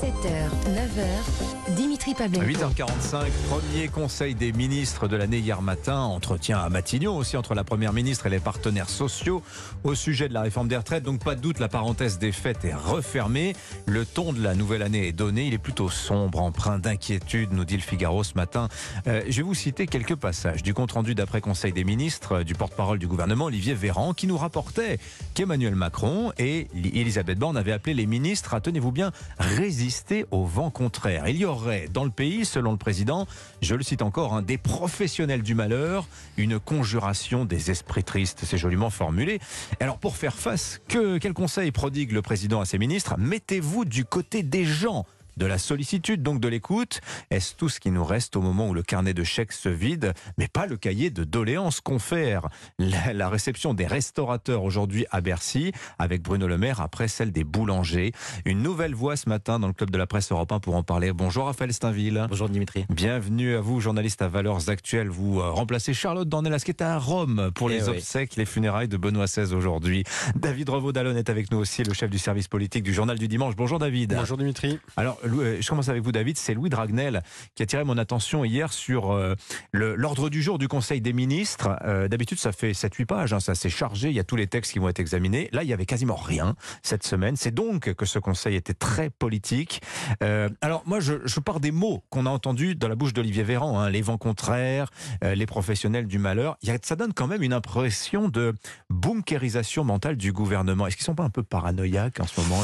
7h, 9h, Dimitri Pavlenko. 8h45, premier conseil des ministres de l'année hier matin. Entretien à Matignon aussi entre la première ministre et les partenaires sociaux au sujet de la réforme des retraites. Donc pas de doute, la parenthèse des fêtes est refermée. Le ton de la nouvelle année est donné. Il est plutôt sombre, empreint d'inquiétude, nous dit le Figaro ce matin. Euh, je vais vous citer quelques passages du compte rendu d'après conseil des ministres euh, du porte-parole du gouvernement, Olivier Véran, qui nous rapportait qu'Emmanuel Macron et Elisabeth Borne avaient appelé les ministres à, tenez-vous bien, résister au vent contraire. Il y aurait dans le pays, selon le président, je le cite encore, hein, des professionnels du malheur, une conjuration des esprits tristes. C'est joliment formulé. Alors pour faire face, que, quel conseil prodigue le président à ses ministres? Mettez-vous du côté des gens de la sollicitude, donc de l'écoute. Est-ce tout ce qui nous reste au moment où le carnet de chèques se vide, mais pas le cahier de doléances confère? La, la réception des restaurateurs aujourd'hui à Bercy, avec Bruno Le Maire après celle des boulangers. Une nouvelle voix ce matin dans le club de la presse européen pour en parler. Bonjour Raphaël Steinville. Bonjour Dimitri. Bienvenue à vous, journaliste à Valeurs Actuelles. Vous euh, remplacez Charlotte Dornelas qui est à Rome pour Eh les oui. obsèques, les funérailles de Benoît XVI aujourd'hui. David Revaud-Dallon est avec nous aussi, le chef du service politique du Journal du Dimanche. Bonjour David. Bonjour Dimitri. Alors, je commence avec vous, David. C'est Louis Dragnel qui a attiré mon attention hier sur euh, l'ordre du jour du Conseil des ministres. Euh, D'habitude, ça fait 7-8 pages, hein, ça s'est chargé, il y a tous les textes qui vont être examinés. Là, il y avait quasiment rien cette semaine. C'est donc que ce Conseil était très politique. Euh, alors, moi, je, je pars des mots qu'on a entendus dans la bouche d'Olivier Véran, hein, les vents contraires, euh, les professionnels du malheur. Ça donne quand même une impression de bunkérisation mentale du gouvernement. Est-ce qu'ils sont pas un peu paranoïaques en ce moment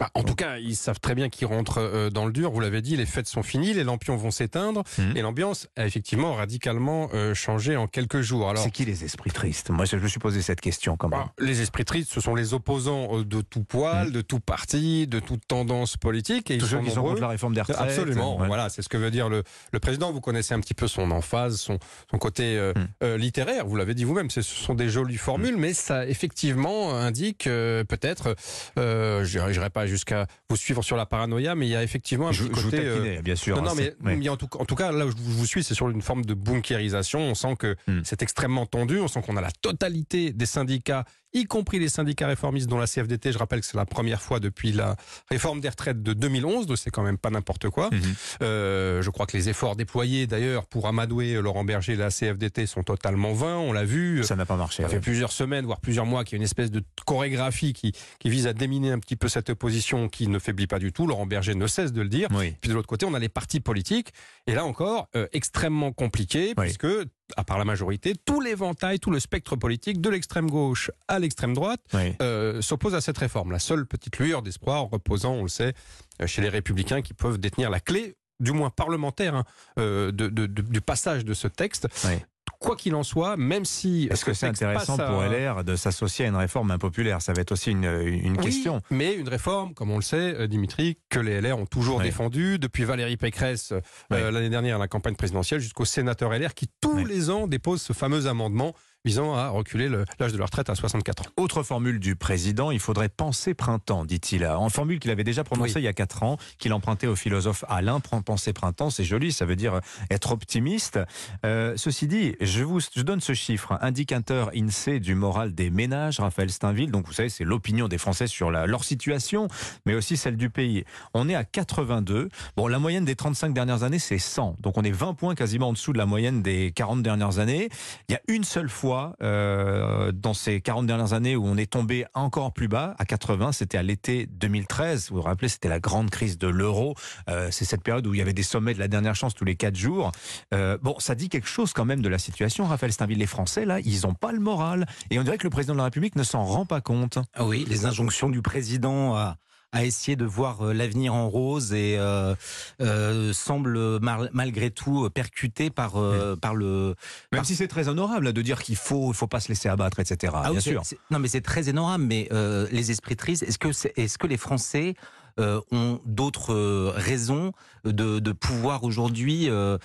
Bah, en tout cas, ils savent très bien qu'ils rentrent euh, dans le dur. Vous l'avez dit, les fêtes sont finies, les lampions vont s'éteindre Mhm. et l'ambiance a effectivement radicalement euh, changé en quelques jours. Alors, C'est qui les esprits tristes? Moi, je me suis posé cette question quand même. bah, les esprits tristes, ce sont les opposants euh, de tout poil, de tout parti, de toute tendance politique. Et Tous ils ceux sont qui sont contre la réforme des retraites. Absolument, Ouais. voilà, c'est ce que veut dire le, le président. Vous connaissez un petit peu son emphase, son, son côté euh, Hmm. euh, littéraire. Vous l'avez dit vous-même, ce sont des jolies formules, mais ça effectivement indique euh, peut-être, euh, je n'irai pas jusqu'à vous suivre sur la paranoïa, mais il y a effectivement un Je, petit je côté. euh, bien sûr. non, non, hein, mais, ouais. mais en, tout, en tout cas, là où je vous je vous suis, c'est sur une forme de bunkérisation. On sent que Hmm. c'est extrêmement tendu. On sent qu'on a la totalité des syndicats, y compris les syndicats réformistes, dont la CFDT. Je rappelle que c'est la première fois depuis la réforme des retraites de 2011, donc c'est quand même pas n'importe quoi. Mhm. Euh, je crois que les efforts déployés d'ailleurs pour amadouer Laurent Berger et la CFDT sont totalement vains. On l'a vu. Ça n'a pas marché. Ça fait ouais. plusieurs semaines, voire plusieurs mois, qu'il y a une espèce de chorégraphie qui, qui vise à déminer un petit peu cette opposition qui ne faiblit pas du tout. Laurent Berger ne cesse de le dire. Oui. Puis de l'autre côté, on a les partis politiques. Et là encore, euh, extrêmement compliqué, Oui. puisque, à part la majorité, tout l'éventail, tout le spectre politique, de l'extrême gauche à l'extrême droite, Oui. euh, s'oppose à cette réforme. La seule petite lueur d'espoir reposant, on le sait, euh, chez les républicains qui peuvent détenir la clé, du moins parlementaire, hein, euh, de- de- de- du passage de ce texte. Oui. Quoi qu'il en soit, même si... Est-ce ce que c'est intéressant à- pour LR de s'associer à une réforme impopulaire Ça va être aussi une, une Oui, question. mais une réforme, comme on le sait, euh, Dimitri, que les LR ont toujours Oui. défendue, depuis Valérie Pécresse euh, l'année dernière à la campagne présidentielle, jusqu'aux sénateurs LR qui tous les ans déposent ce fameux amendement visant à reculer le- l'âge de la retraite à 64 ans. Autre formule du président, il faudrait penser printemps, dit-il. En formule qu'il avait déjà prononcée Oui. il y a quatre ans, qu'il empruntait au philosophe Alain. Penser printemps, c'est joli, ça veut dire être optimiste. Euh, ceci dit, je vous je donne ce chiffre, indicateur INSEE du moral des ménages, Raphaël Steinville. Donc vous savez, c'est l'opinion des Français sur la- leur situation, mais aussi celle du pays. On est à 82. Bon, la moyenne des 35 dernières années, c'est 100. Donc on est 20 points quasiment en dessous de la moyenne des 40 dernières années. Il y a une seule fois euh, dans ces 40 dernières années où on est tombé encore plus bas, à 80, c'était à l'été 2013. Vous vous rappelez, c'était la grande crise de l'euro. Euh, c'est cette période où il y avait des sommets de la dernière chance tous les 4 jours. Euh, bon, ça dit quelque chose quand même de la situation. Raphaël Steinville, les Français, là, ils n'ont pas le moral. Et on dirait que le président de la République ne s'en rend pas compte. Ah Oui, les injonctions du président à, à essayer de voir euh, l'avenir en rose et euh, euh, semblent mar- malgré tout percutées par, par le. Même par- si c'est très honorable de dire qu'il faut, faut pas se laisser abattre, etc. Ah bien sûr. Non, mais c'est très énorme. Mais les esprits tristes, est-ce que, c'est- est-ce que les Français euh, ont d'autres euh, raisons de, de pouvoir aujourd'hui euh,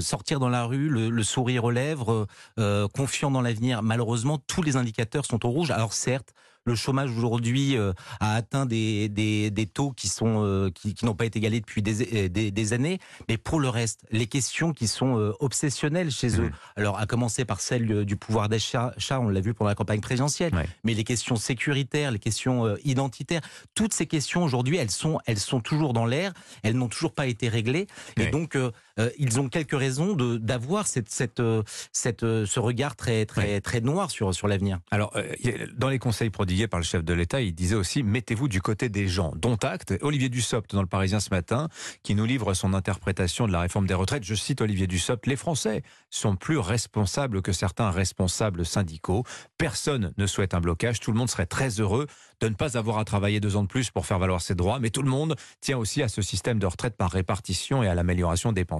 sortir dans la rue, le, le sourire aux lèvres, confiant dans l'avenir? Malheureusement, tous les indicateurs sont au rouge. Alors certes, le chômage aujourd'hui euh, a atteint des, des, des, taux qui sont euh, qui, qui n'ont pas été égalés depuis des, des, des, années. Mais pour le reste, les questions qui sont euh, obsessionnelles chez eux, mmh. alors à commencer par celle du pouvoir d'achat, on l'a vu pendant la campagne présidentielle, ouais. mais les questions sécuritaires, les questions identitaires, toutes ces questions aujourd'hui, elles sont elles sont toujours dans l'air, elles n'ont toujours pas été réglées, ouais. et donc ils ont quelques raisons de d'avoir cette cette cette ce regard très très très noir sur sur l'avenir. Alors dans les conseils prodigués par le chef de l'État, il disait aussi mettez-vous du côté des gens. Dont acte. Olivier Dussopt dans le Parisien ce matin, qui nous livre son interprétation de la réforme des retraites. Je cite Olivier Dussopt les Français sont plus responsables que certains responsables syndicaux. Personne ne souhaite un blocage. Tout le monde serait très heureux de ne pas avoir à travailler deux ans de plus pour faire valoir ses droits. Mais tout le monde tient aussi à ce système de retraite par répartition et à l'amélioration des pensions.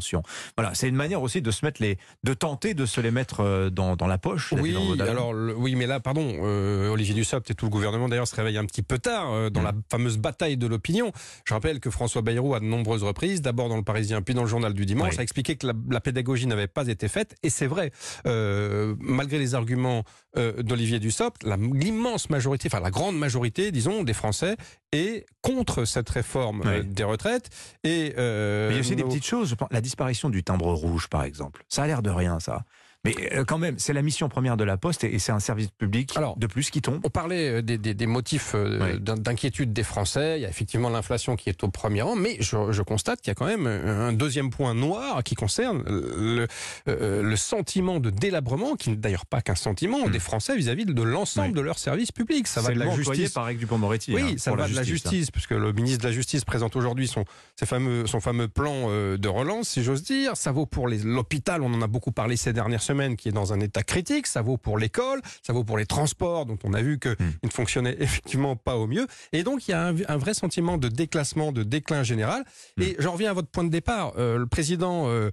Voilà, c'est une manière aussi de se mettre les, de tenter de se les mettre euh, dans, dans la poche. Oui, alors le, oui, mais là, pardon, euh, Olivier Dussopt et tout le gouvernement d'ailleurs se réveille un petit peu tard euh, dans mmh. la fameuse bataille de l'opinion. Je rappelle que François Bayrou, à de nombreuses reprises, d'abord dans le Parisien, puis dans le journal du dimanche, oui. a expliqué que la, la pédagogie n'avait pas été faite. Et c'est vrai, euh, malgré les arguments d'Olivier Dussopt, l'immense majorité, enfin la grande majorité, disons, des Français est contre cette réforme oui. des retraites. Et Mais il y a aussi nos... des petites choses. La disparition du timbre rouge, par exemple. Ça a l'air de rien, ça. Mais euh, quand même, c'est la mission première de la Poste et c'est un service public Alors, de plus qui tombe. On parlait euh, des, des, des motifs euh, oui. d'inquiétude des Français. Il y a effectivement l'inflation qui est au premier rang, mais je, je constate qu'il y a quand même un deuxième point noir qui concerne le, le sentiment de délabrement, qui n'est d'ailleurs pas qu'un sentiment mmh. des Français vis-à-vis -vis de l'ensemble oui. de leurs services publics. Ça va de la justice par Eric Dupond-Moretti. Oui, hein, ça va de la justice, hein. puisque le ministre de la Justice présente aujourd'hui son, fameux, son fameux plan de relance, si j'ose dire. Ça vaut pour l'hôpital, on en a beaucoup parlé ces dernières semaines, qui est dans un état critique, ça vaut pour l'école, ça vaut pour les transports dont on a vu qu'ils mmh. ne fonctionnaient effectivement pas au mieux. Et donc il y a un, un vrai sentiment de déclassement, de déclin général. Mmh. Et j'en reviens à votre point de départ. Euh, le président, euh,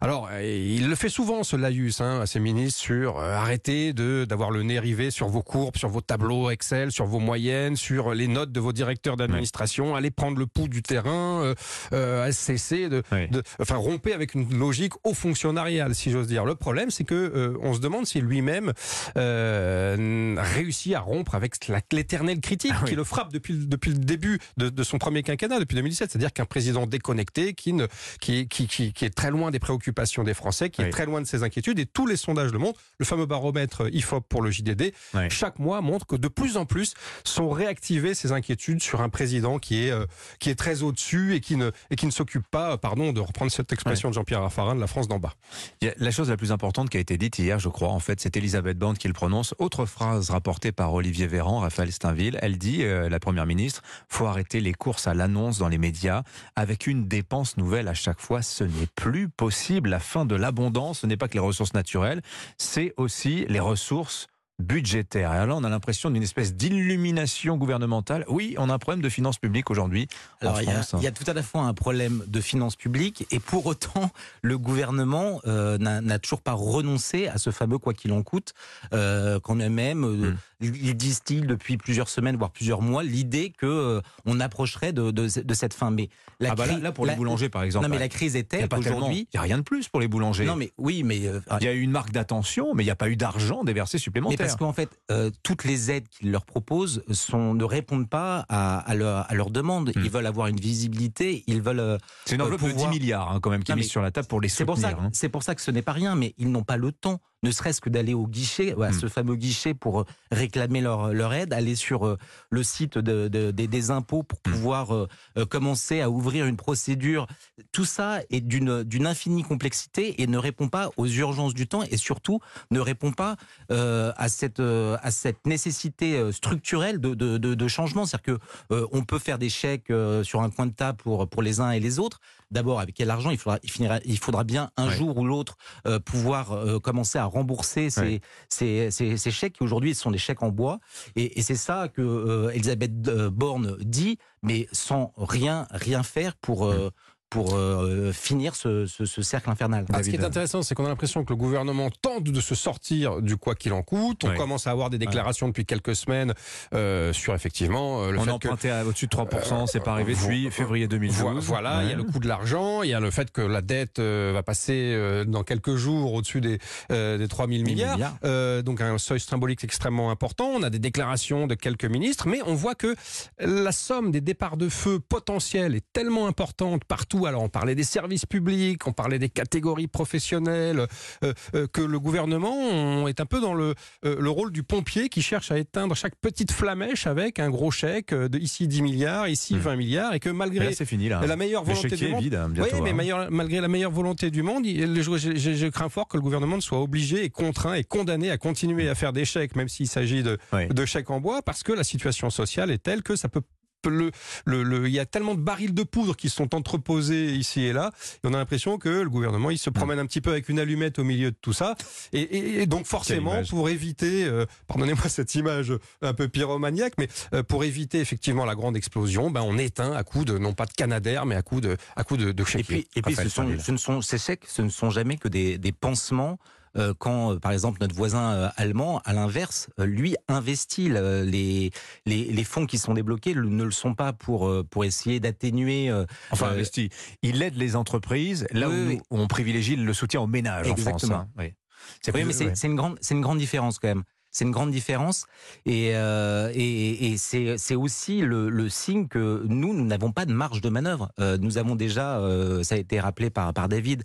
alors il le fait souvent ce laïus hein, à ses ministres sur euh, arrêtez d'avoir le nez rivé sur vos courbes, sur vos tableaux Excel, sur vos moyennes, sur les notes de vos directeurs d'administration, mmh. allez prendre le pouls du terrain, euh, cesser de, de, enfin romper avec une logique au fonctionnarial, si j'ose dire. Le problème, c'est que on se demande si lui-même euh, réussit à rompre avec l'éternelle critique ah oui. qui le frappe depuis, depuis le début de, de, son premier quinquennat, depuis 2017. C'est-à-dire qu'un président déconnecté qui, ne, qui, qui, qui, qui, est très loin des préoccupations des Français, qui oui. est très loin de ses inquiétudes. Et tous les sondages le montrent. Le fameux baromètre IFOP pour le JDD, oui. chaque mois montre que de plus en plus sont réactivées ces inquiétudes sur un président qui est, euh, qui est très au-dessus et qui ne, et qui ne s'occupe pas, pardon, de reprendre cette expression de Jean-Pierre Raffarin, de la France d'en bas. La chose la plus importante qui a été dite hier, je crois, en fait, c'est Elisabeth Borne qui le prononce. Autre phrase rapportée par Olivier Véran, Raphaël Steinville. Elle dit, euh, la première ministre, faut arrêter les courses à l'annonce dans les médias avec une dépense nouvelle à chaque fois. Ce n'est plus possible. La fin de l'abondance, ce n'est pas que les ressources naturelles, c'est aussi les ressources budgétaire. Et alors là, on a l'impression d'une espèce d'illumination gouvernementale. Oui, on a un problème de finances publiques aujourd'hui. Alors, il y, a, y, a tout à la fois un problème de finances publiques et pour autant, le gouvernement euh, n'a toujours pas renoncé à ce fameux quoi qu'il en coûte. Euh, quand même, euh, mm. Ils disent-ils depuis plusieurs semaines, voire plusieurs mois, l'idée que euh, on approcherait de, de, de, cette fin. Mais la ah bah là, là, pour la, les boulangers, par exemple. Non, mais la crise est telle qu'aujourd'hui. Il n'y a rien de plus pour les boulangers. Non, mais oui, mais. Euh, il y a eu une marque d'attention, mais il n'y a pas eu d'argent déversé supplémentaire parce qu'en fait, euh, toutes les aides qu'ils leur proposent sont, ne répondent pas à, à, leur, à leur demande. Mmh. Ils veulent avoir une visibilité, ils veulent. Euh, c'est une enveloppe pouvoir... de 10 milliards hein, quand même qui est mise sur la table pour les soutenir. C'est pour, hein. pour, ça que ce n'est pas rien, mais ils n'ont pas le temps ne serait-ce que d'aller au guichet, à mmh. ce fameux guichet pour euh, réclamer leur, leur aide, aller sur euh, le site de, de, de, des impôts pour mmh. pouvoir euh, commencer à ouvrir une procédure. Tout ça est d'une d'une infinie complexité et ne répond pas aux urgences du temps et surtout ne répond pas euh, à cette à cette nécessité structurelle de, de, de changement. C'est-à-dire que euh, on peut faire des chèques sur un coin de table pour pour les uns et les autres. D'abord, avec quel argent il faudra il, finira, il faudra bien un ouais. jour ou l'autre pouvoir commencer à rembourser ces, ouais. ces, ces, ces, chèques qui aujourd'hui sont des chèques en bois. Et, et c'est ça que euh, Elisabeth Borne dit, mais sans rien, rien faire pour, euh, pour euh, finir ce, ce, ce, cercle infernal. Ah, ce qui est intéressant, c'est qu'on a l'impression que le gouvernement tente de se sortir du quoi qu'il en coûte. On Oui. commence à avoir des déclarations depuis quelques semaines euh, sur effectivement euh, le On fait que empruntait à au-dessus de 3%, c'est pas arrivé depuis février 2012. Vo- Voilà, il y a le coût de l'argent, il y a le fait que la dette euh, va passer euh, dans quelques jours au-dessus des, euh, des 3 000 milliards. milliards. Euh, donc un seuil symbolique extrêmement important. On a des déclarations de quelques ministres, mais on voit que la somme des départs de feu potentiels est tellement importante partout. Alors on parlait des services publics, on parlait des catégories professionnelles, euh, euh, que le gouvernement on est un peu dans le, euh, le rôle du pompier qui cherche à éteindre chaque petite flamèche avec un gros chèque de ici 10 milliards, ici Hmm. 20 milliards, et que malgré là, c'est fini là. la meilleure volonté du monde. vide hein, Oui, mais hein. meilleur- malgré la meilleure volonté du monde, je, crains fort que le gouvernement ne soit obligé et contraint et condamné à continuer à faire des chèques, même s'il s'agit de, Oui. de chèques en bois, parce que la situation sociale est telle que ça peut le, le, le- il y a tellement de barils de poudre qui sont entreposés ici et là, et on a l'impression que le gouvernement il se promène un petit peu avec une allumette au milieu de tout ça, et, et- et donc forcément image. pour éviter, euh, pardonnez-moi cette image un peu pyromaniaque, mais euh, pour éviter effectivement la grande explosion, ben on éteint à coup de non pas de canadair, mais à coup de à coup de, de Et puis, et puis ce, sont, ne sont, ces chèques, ce ne sont jamais que des, des pansements. Euh, quand, euh, par exemple, notre voisin euh, allemand, à l'inverse, lui investit le- les, les, les fonds qui sont débloqués ne le sont pas pour, pour essayer d'atténuer. Enfin, investi. il aide les entreprises là Oui, où oui. on privilégie le soutien aux ménages en Exactement. France. hein. Oui. C'est Oui, plus- mais c'est ouais. c'est une grande, c'est une grande différence quand même. C'est une grande différence et, euh, et, et c'est aussi le, le signe que nous, nous n'avons pas de marge de manœuvre. Euh, nous avons déjà, euh, ça a été rappelé par, par David,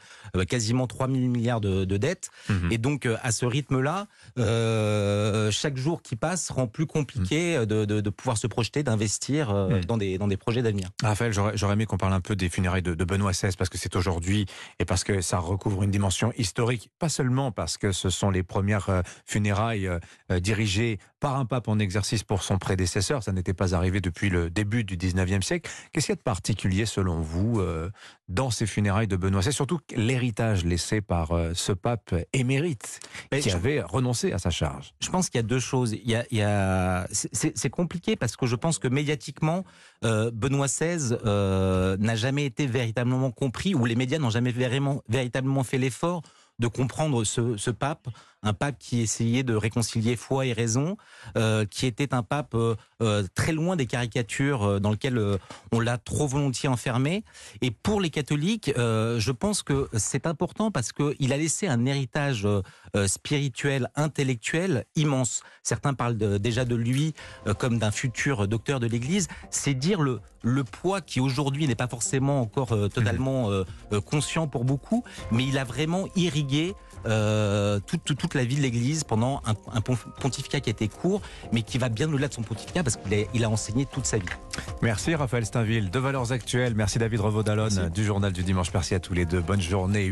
quasiment 3 000 milliards de, de dettes. Mhm. Et donc, à ce rythme-là, chaque jour qui passe rend plus compliqué euh, de, de, de pouvoir se projeter, d'investir dans, des, dans des projets d'avenir. Raphaël, j'aurais aimé qu'on parle un peu des funérailles de, de Benoît XVI parce que c'est aujourd'hui et parce que ça recouvre une dimension historique, pas seulement parce que ce sont les premières funérailles euh, dirigées par un pape en exercice pour son prédécesseur. Ça n'était pas arrivé depuis le début du 19e siècle. Qu'est-ce qu'il y a de particulier selon vous euh, dans ces funérailles de Benoît XVI Surtout l'héritage laissé par euh, ce pape émérite Mais qui je- avait renoncé à sa charge. Je pense qu'il y a deux choses. Il y a, il y a... c'est- C'est c'est compliqué parce que je pense que médiatiquement, euh, Benoît XVI euh, n'a jamais été véritablement compris, ou les médias n'ont jamais vraiment, véritablement fait l'effort de comprendre ce, ce pape, un pape qui essayait de réconcilier foi et raison, euh, qui était un pape euh, euh, très loin des caricatures dans lesquelles on l'a trop volontiers enfermé. Et pour les catholiques, je pense que c'est important parce qu'il a laissé un héritage spirituel, intellectuel immense. Certains parlent de- déjà de lui comme d'un futur docteur de l'Église. C'est dire le, le poids qui aujourd'hui n'est pas forcément encore totalement euh, conscient pour beaucoup, mais il a vraiment irrigué euh, toute, toute, toute la vie de l'Église pendant un, un pon- pontificat qui a été court, mais qui va bien au-delà de son pontificat parce qu'il a, il a enseigné toute sa vie. Merci Raphaël Steinville de Valeurs Actuelles. Merci David Revaud-Dallon du journal du dimanche. Merci à tous les deux. Bonne journée.